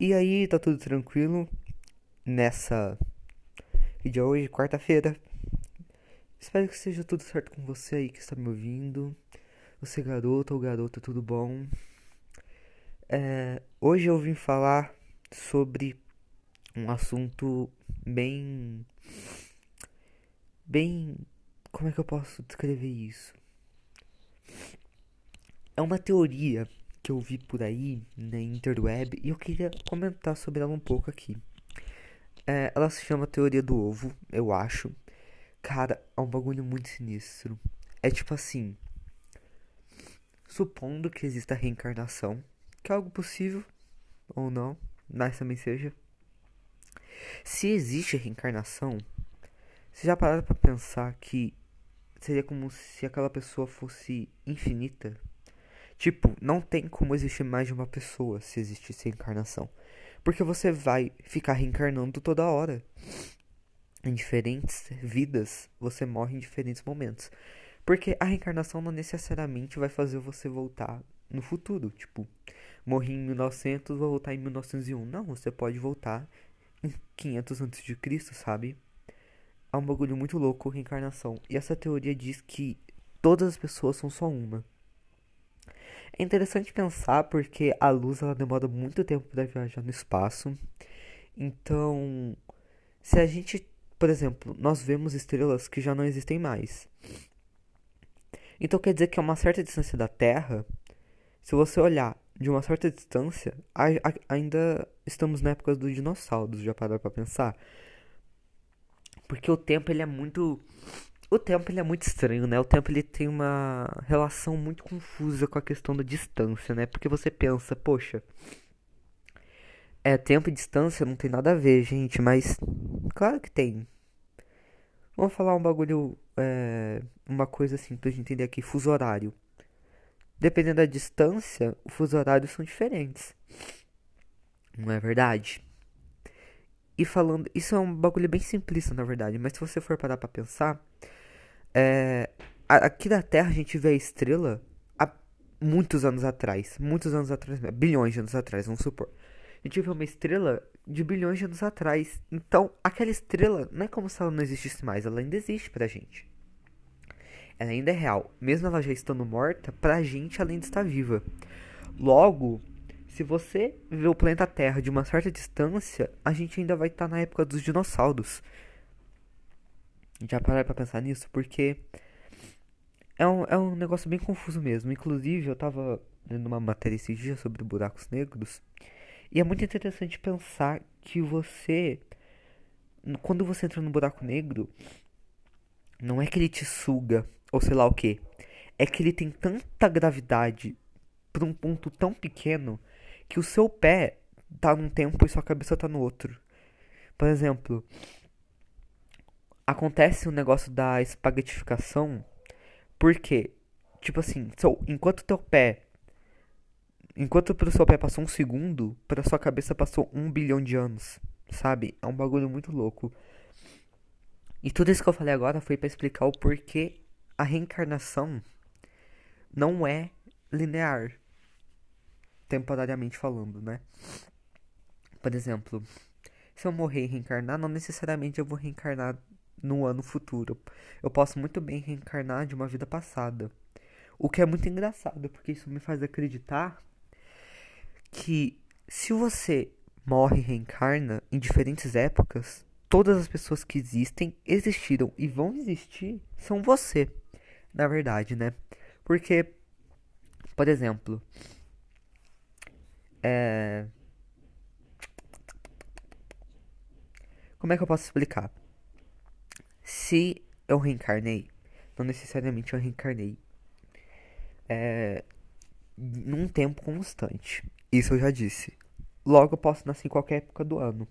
E aí, tá tudo tranquilo nessa vídeo hoje, quarta-feira. Espero que esteja tudo certo com você aí que está me ouvindo. Você garota ou garota, tudo bom? É, hoje eu vim falar sobre um assunto bem. Bem. Como é que eu posso descrever isso? É uma teoria que eu vi por aí na interweb e eu queria comentar sobre ela um pouco aqui. É, ela se chama Teoria do Ovo, eu acho. Cara, é um bagulho muito sinistro. É tipo assim: supondo que exista reencarnação, que é algo possível ou não, mas também seja. Se existe reencarnação, você já pararam pra pensar que seria como se aquela pessoa fosse infinita? Tipo, não tem como existir mais de uma pessoa se existisse reencarnação. Porque você vai ficar reencarnando toda hora. Em diferentes vidas, você morre em diferentes momentos. Porque a reencarnação não necessariamente vai fazer você voltar no futuro. Tipo, morri em 1900, vou voltar em 1901. Não, você pode voltar em 500 a.C., sabe? É um bagulho muito louco, reencarnação. E essa teoria diz que todas as pessoas são só uma. É interessante pensar porque a luz ela demora muito tempo para viajar no espaço. Então, se a gente, por exemplo, nós vemos estrelas que já não existem mais. Então quer dizer que a uma certa distância da Terra, se você olhar de uma certa distância, ainda estamos na época dos dinossauros, já pararam para pensar? Porque o tempo ele é muito o tempo ele é muito estranho, né? O tempo ele tem uma relação muito confusa com a questão da distância, né? Porque você pensa, poxa, é tempo e distância não tem nada a ver, gente, mas claro que tem. Vamos falar um bagulho, é, uma coisa assim pra gente entender aqui, fuso horário. Dependendo da distância, os fuso horários são diferentes. Não é verdade? E falando, isso é um bagulho bem simplista, na verdade, mas se você for parar pra pensar, é, aqui da Terra a gente vê a estrela há muitos anos atrás. Muitos anos atrás, bilhões de anos atrás, vamos supor. A gente vê uma estrela de bilhões de anos atrás. Então, aquela estrela não é como se ela não existisse mais, ela ainda existe pra gente. Ela ainda é real. Mesmo ela já estando morta, pra gente ela ainda está viva. Logo, se você vê o planeta Terra de uma certa distância, a gente ainda vai estar na época dos dinossauros. Já parar pra pensar nisso? Porque é um, é um negócio bem confuso mesmo. Inclusive, eu tava lendo uma matéria esses dias sobre buracos negros. E é muito interessante pensar que você. Quando você entra no buraco negro, não é que ele te suga, ou sei lá o que. É que ele tem tanta gravidade por um ponto tão pequeno que o seu pé tá num tempo e sua cabeça tá no outro. Por exemplo, acontece o um negócio da espaguetificação, porque, tipo assim, so, enquanto teu pé. Enquanto pro seu pé passou um segundo, pra sua cabeça passou um bilhão de anos. Sabe? É um bagulho muito louco. E tudo isso que eu falei agora foi para explicar o porquê a reencarnação não é linear. Temporariamente falando, né? Por exemplo, se eu morrer e reencarnar, não necessariamente eu vou reencarnar no ano futuro. Eu posso muito bem reencarnar de uma vida passada. O que é muito engraçado, porque isso me faz acreditar que se você morre e reencarna em diferentes épocas, todas as pessoas que existem, existiram e vão existir são você, na verdade, né? Porque, por exemplo, é... Como é que eu posso explicar? Se eu reencarnei, não necessariamente eu reencarnei é, num tempo constante. Isso eu já disse. Logo eu posso nascer em qualquer época do ano.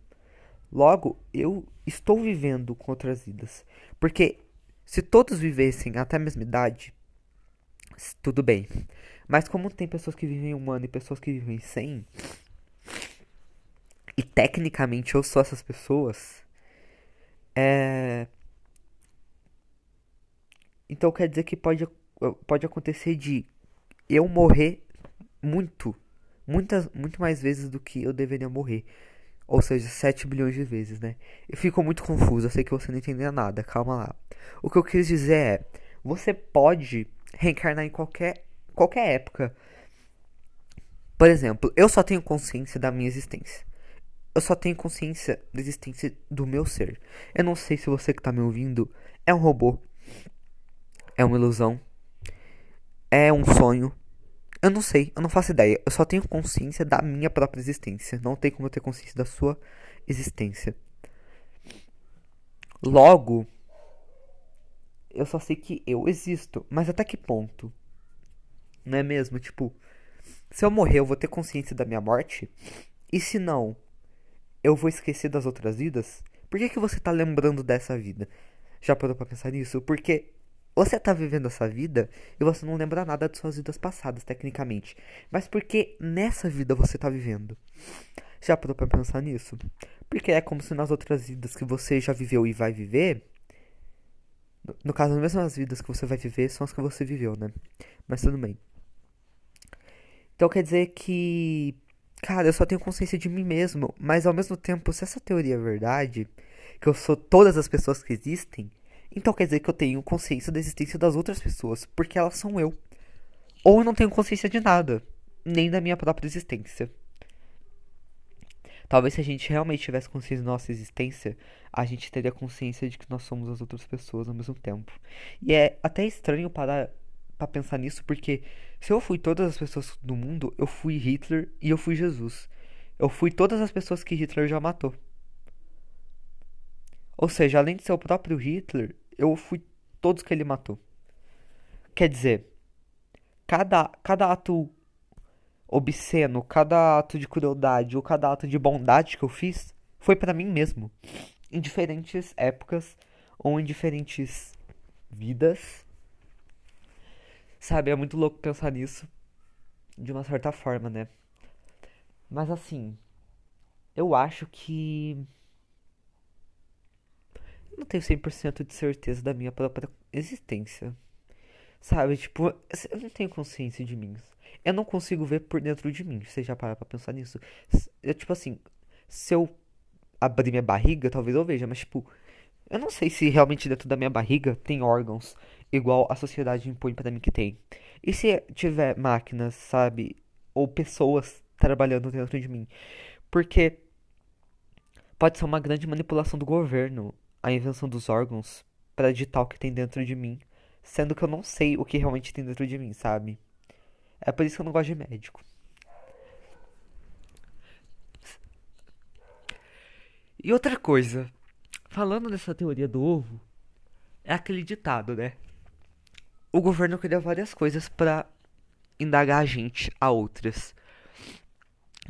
Logo, eu estou vivendo com outras vidas. Porque se todos vivessem até a mesma idade, tudo bem. Mas como tem pessoas que vivem um ano e pessoas que vivem 100, e tecnicamente eu sou essas pessoas, é, então quer dizer que pode, pode acontecer de eu morrer muito, muitas, muito mais vezes do que eu deveria morrer. Ou seja, 7 bilhões de vezes, né? Eu fico muito confuso, eu sei que você não entendeu nada, calma lá. O que eu quis dizer é, você pode reencarnar em qualquer, qualquer época. Por exemplo, eu só tenho consciência da minha existência. Eu só tenho consciência da existência do meu ser. Eu não sei se você que tá me ouvindo é um robô. É uma ilusão. É um sonho. Eu não sei, eu não faço ideia. Eu só tenho consciência da minha própria existência. Não tem como eu ter consciência da sua existência. Logo, eu só sei que eu existo. Mas até que ponto? Não é mesmo? Tipo, se eu morrer, eu vou ter consciência da minha morte? E se não, eu vou esquecer das outras vidas? Por que, que você tá lembrando dessa vida? Já parou pra pensar nisso? Porque você tá vivendo essa vida e você não lembra nada de suas vidas passadas, tecnicamente. Mas porque nessa vida você tá vivendo? Já parou pra pensar nisso? Porque é como se nas outras vidas que você já viveu e vai viver. No caso, as mesmas vidas que você vai viver são as que você viveu, né? Mas tudo bem. Então quer dizer que. Cara, eu só tenho consciência de mim mesmo. Mas ao mesmo tempo, se essa teoria é verdade, que eu sou todas as pessoas que existem, então quer dizer que eu tenho consciência da existência das outras pessoas, porque elas são eu. Ou eu não tenho consciência de nada, nem da minha própria existência. Talvez se a gente realmente tivesse consciência da nossa existência, a gente teria consciência de que nós somos as outras pessoas ao mesmo tempo. E é até estranho parar para pensar nisso, porque se eu fui todas as pessoas do mundo, eu fui Hitler e eu fui Jesus. Eu fui todas as pessoas que Hitler já matou. Ou seja, além de ser o próprio Hitler, eu fui todos que ele matou. Quer dizer, cada, cada ato obsceno, cada ato de crueldade ou cada ato de bondade que eu fiz foi para mim mesmo. Em diferentes épocas ou em diferentes vidas. Sabe, é muito louco pensar nisso. De uma certa forma, né? Mas assim, eu acho que não tenho 100% de certeza da minha própria existência. Sabe, tipo, eu não tenho consciência de mim. Eu não consigo ver por dentro de mim. Você já para pra pensar nisso? Eu, tipo assim, se eu abrir minha barriga, talvez eu veja, mas tipo, eu não sei se realmente dentro da minha barriga tem órgãos igual a sociedade impõe para mim que tem. E se tiver máquinas, sabe, ou pessoas trabalhando dentro de mim? Porque pode ser uma grande manipulação do governo a invenção dos órgãos para digitar o que tem dentro de mim, sendo que eu não sei o que realmente tem dentro de mim, sabe? É por isso que eu não gosto de médico. E outra coisa, falando dessa teoria do ovo, é aquele ditado, né? O governo cria várias coisas para indagar a gente a outras.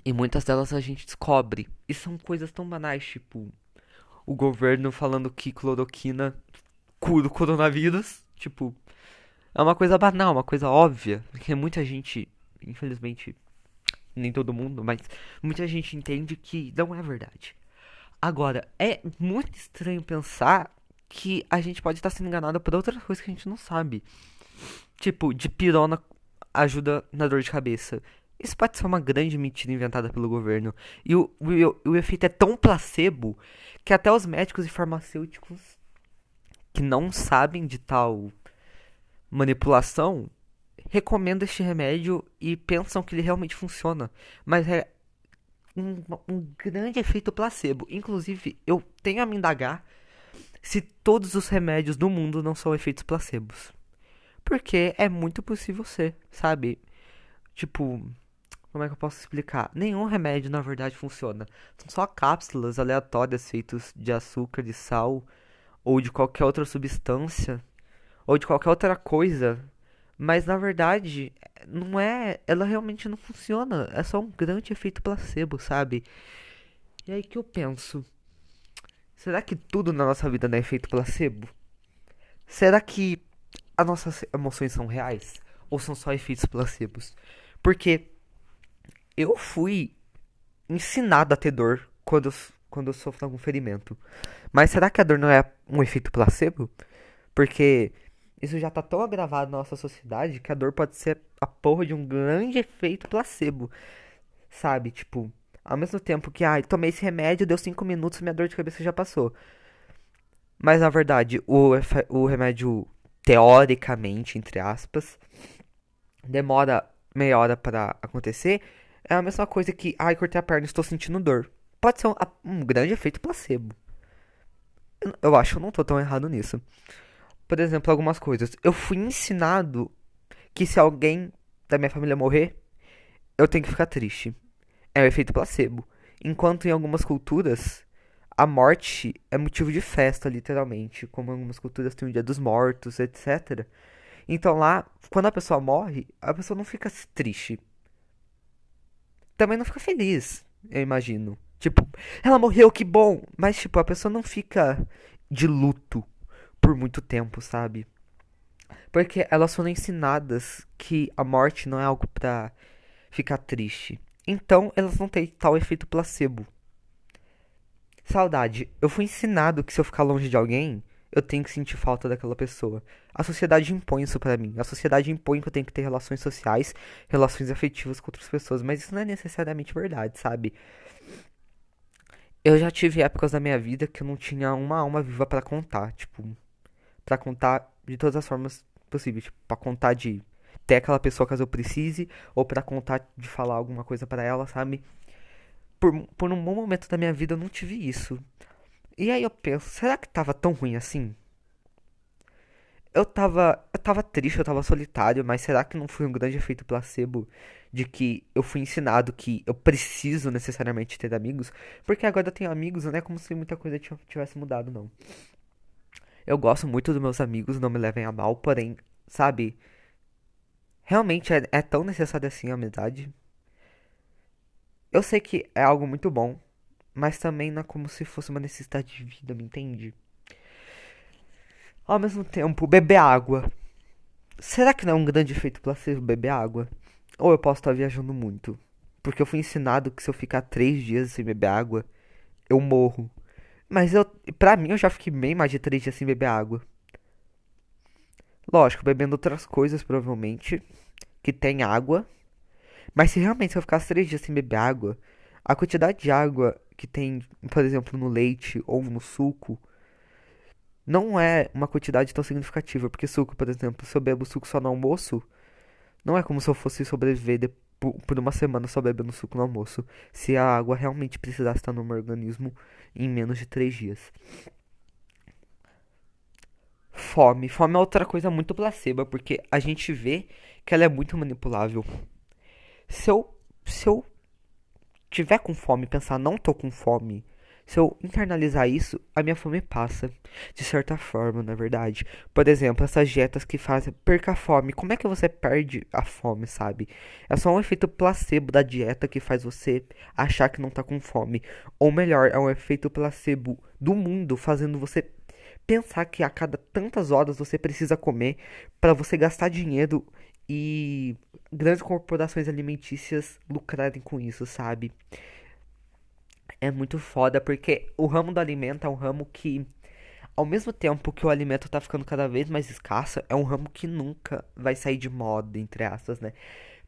E muitas delas a gente descobre. E são coisas tão banais, tipo o governo falando que cloroquina cura o coronavírus. Tipo, é uma coisa banal, uma coisa óbvia. Porque muita gente, infelizmente, nem todo mundo, mas muita gente entende que não é verdade. Agora, é muito estranho pensar que a gente pode estar sendo enganado por outras coisas que a gente não sabe. Tipo, de pirona ajuda na dor de cabeça. Isso pode ser uma grande mentira inventada pelo governo. E o, o, o efeito é tão placebo que até os médicos e farmacêuticos que não sabem de tal manipulação recomendam este remédio e pensam que ele realmente funciona. Mas é um, um grande efeito placebo. Inclusive, eu tenho a me indagar se todos os remédios do mundo não são efeitos placebos. Porque é muito possível ser, sabe? Tipo, como é que eu posso explicar? Nenhum remédio na verdade funciona. São só cápsulas aleatórias feitas de açúcar, de sal ou de qualquer outra substância ou de qualquer outra coisa. Mas na verdade, não é. Ela realmente não funciona. É só um grande efeito placebo, sabe? E aí que eu penso: será que tudo na nossa vida não é efeito placebo? Será que as nossas emoções são reais? Ou são só efeitos placebos? Porque eu fui ensinado a ter dor quando, quando eu sofro algum ferimento. Mas será que a dor não é um efeito placebo? Porque isso já tá tão agravado na nossa sociedade que a dor pode ser a porra de um grande efeito placebo. sabe? Tipo, ao mesmo tempo que, ai, tomei esse remédio, deu 5 minutos, minha dor de cabeça já passou. Mas na verdade, o, o remédio, teoricamente, entre aspas, demora meia hora para acontecer. É a mesma coisa que, ai, cortei a perna, estou sentindo dor. Pode ser um, um grande efeito placebo. Eu, eu acho que eu não tô tão errado nisso. Por exemplo, algumas coisas. Eu fui ensinado que se alguém da minha família morrer, eu tenho que ficar triste. É o efeito placebo. Enquanto em algumas culturas, a morte é motivo de festa, literalmente. Como algumas culturas tem o dia dos mortos, etc. Então lá, quando a pessoa morre, a pessoa não fica triste. Também não fica feliz, eu imagino. Tipo, ela morreu, que bom! Mas, tipo, a pessoa não fica de luto por muito tempo, sabe? Porque elas foram ensinadas que a morte não é algo pra ficar triste. Então, elas não têm tal efeito placebo. Saudade. Eu fui ensinado que se eu ficar longe de alguém, eu tenho que sentir falta daquela pessoa. A sociedade impõe isso para mim. A sociedade impõe que eu tenho que ter relações sociais, relações afetivas com outras pessoas, mas isso não é necessariamente verdade, sabe? Eu já tive épocas da minha vida que eu não tinha uma alma viva para contar, tipo, para contar de todas as formas possíveis, tipo, para contar de ter aquela pessoa caso eu precise ou para contar de falar alguma coisa para ela, sabe? Por, por um bom momento da minha vida eu não tive isso. E aí eu penso, será que tava tão ruim assim? Eu tava, eu tava triste, eu tava solitário, mas será que não foi um grande efeito placebo de que eu fui ensinado que eu preciso necessariamente ter amigos? Porque agora eu tenho amigos, não é como se muita coisa tivesse mudado, não. Eu gosto muito dos meus amigos, não me levem a mal, porém, sabe? Realmente é, é tão necessário assim a amizade. Eu sei que é algo muito bom, mas também não é como se fosse uma necessidade de vida, me entende? Ao mesmo tempo, beber água. Será que não é um grande efeito placebo beber água? Ou eu posso estar viajando muito? Porque eu fui ensinado que se eu ficar três dias sem beber água, eu morro. Mas eu, pra mim, eu já fiquei bem mais de três dias sem beber água. Lógico, bebendo outras coisas, provavelmente, que tem água. Mas se realmente eu ficasse três dias sem beber água, a quantidade de água que tem, por exemplo, no leite ou no suco, não é uma quantidade tão significativa, porque suco, por exemplo, se eu bebo suco só no almoço, não é como se eu fosse sobreviver de, por, uma semana só bebendo suco no almoço, se a água realmente precisasse estar no meu organismo em menos de três dias. Fome. Fome é outra coisa muito placebo, porque a gente vê que ela é muito manipulável. Se eu, se eu tiver com fome pensar, não tô com fome, se eu internalizar isso, a minha fome passa. De certa forma, na verdade. Por exemplo, essas dietas que fazem perca a fome. Como é que você perde a fome, sabe? É só um efeito placebo da dieta que faz você achar que não tá com fome. Ou melhor, é um efeito placebo do mundo fazendo você pensar que a cada tantas horas você precisa comer para você gastar dinheiro e grandes corporações alimentícias lucrarem com isso, sabe? é muito foda porque o ramo do alimento é um ramo que, ao mesmo tempo que o alimento tá ficando cada vez mais escasso, é um ramo que nunca vai sair de moda, entre aspas, né?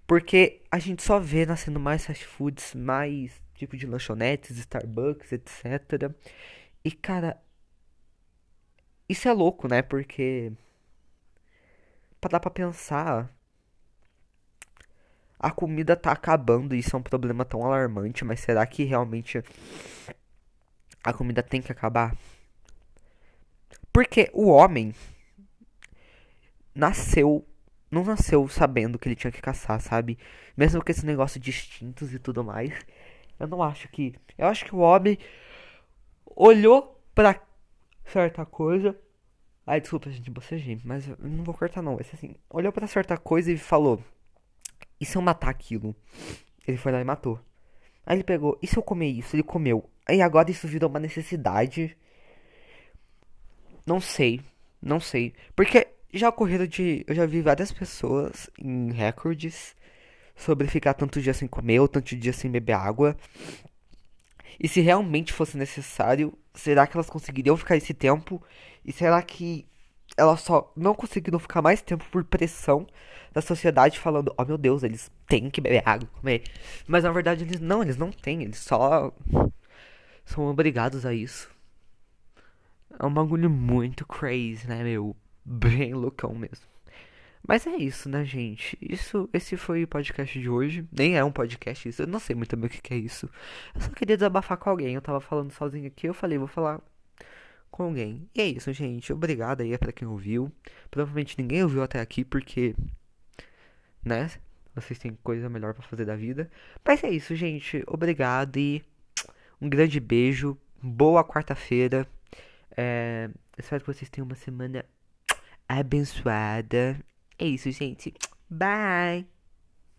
Porque a gente só vê nascendo mais fast foods, mais tipo de lanchonetes, Starbucks, etc. E cara, isso é louco, né? Porque para dar pra pensar, a comida tá acabando e isso é um problema tão alarmante, mas será que realmente a comida tem que acabar? Porque o homem nasceu, não nasceu sabendo que ele tinha que caçar, sabe? Mesmo com esse negócio de instintos e tudo mais. Eu não acho que. Eu acho que o homem olhou pra certa coisa. Ai, desculpa, gente, você gente, mas eu não vou cortar não. Ser assim. Olhou pra certa coisa e falou: e se eu matar aquilo? Ele foi lá e matou. Aí ele pegou, e se eu comer isso? Ele comeu. Aí agora isso virou uma necessidade. Não sei. Não sei. Porque já ocorreram de. Eu já vi várias pessoas em recordes sobre ficar tanto dia sem comer ou tanto dia sem beber água. E se realmente fosse necessário, será que elas conseguiriam ficar esse tempo? E será que elas só não conseguiram ficar mais tempo por pressão da sociedade falando, oh meu Deus, eles têm que beber água, comer. Mas na verdade eles não, eles não têm, eles só são obrigados a isso. É um bagulho muito crazy, né, meu? Bem loucão mesmo. Mas é isso, né, gente? Isso, esse foi o podcast de hoje. Nem é um podcast isso. Eu não sei muito bem o que é isso. Eu só queria desabafar com alguém. Eu tava falando sozinho aqui. Eu falei, vou falar com alguém. E é isso, gente. Obrigado aí pra quem ouviu. Provavelmente ninguém ouviu até aqui porque, né? Vocês têm coisa melhor para fazer da vida. Mas é isso, gente. Obrigado e um grande beijo. Boa quarta-feira. É... Espero que vocês tenham uma semana abençoada. É isso, gente. Bye!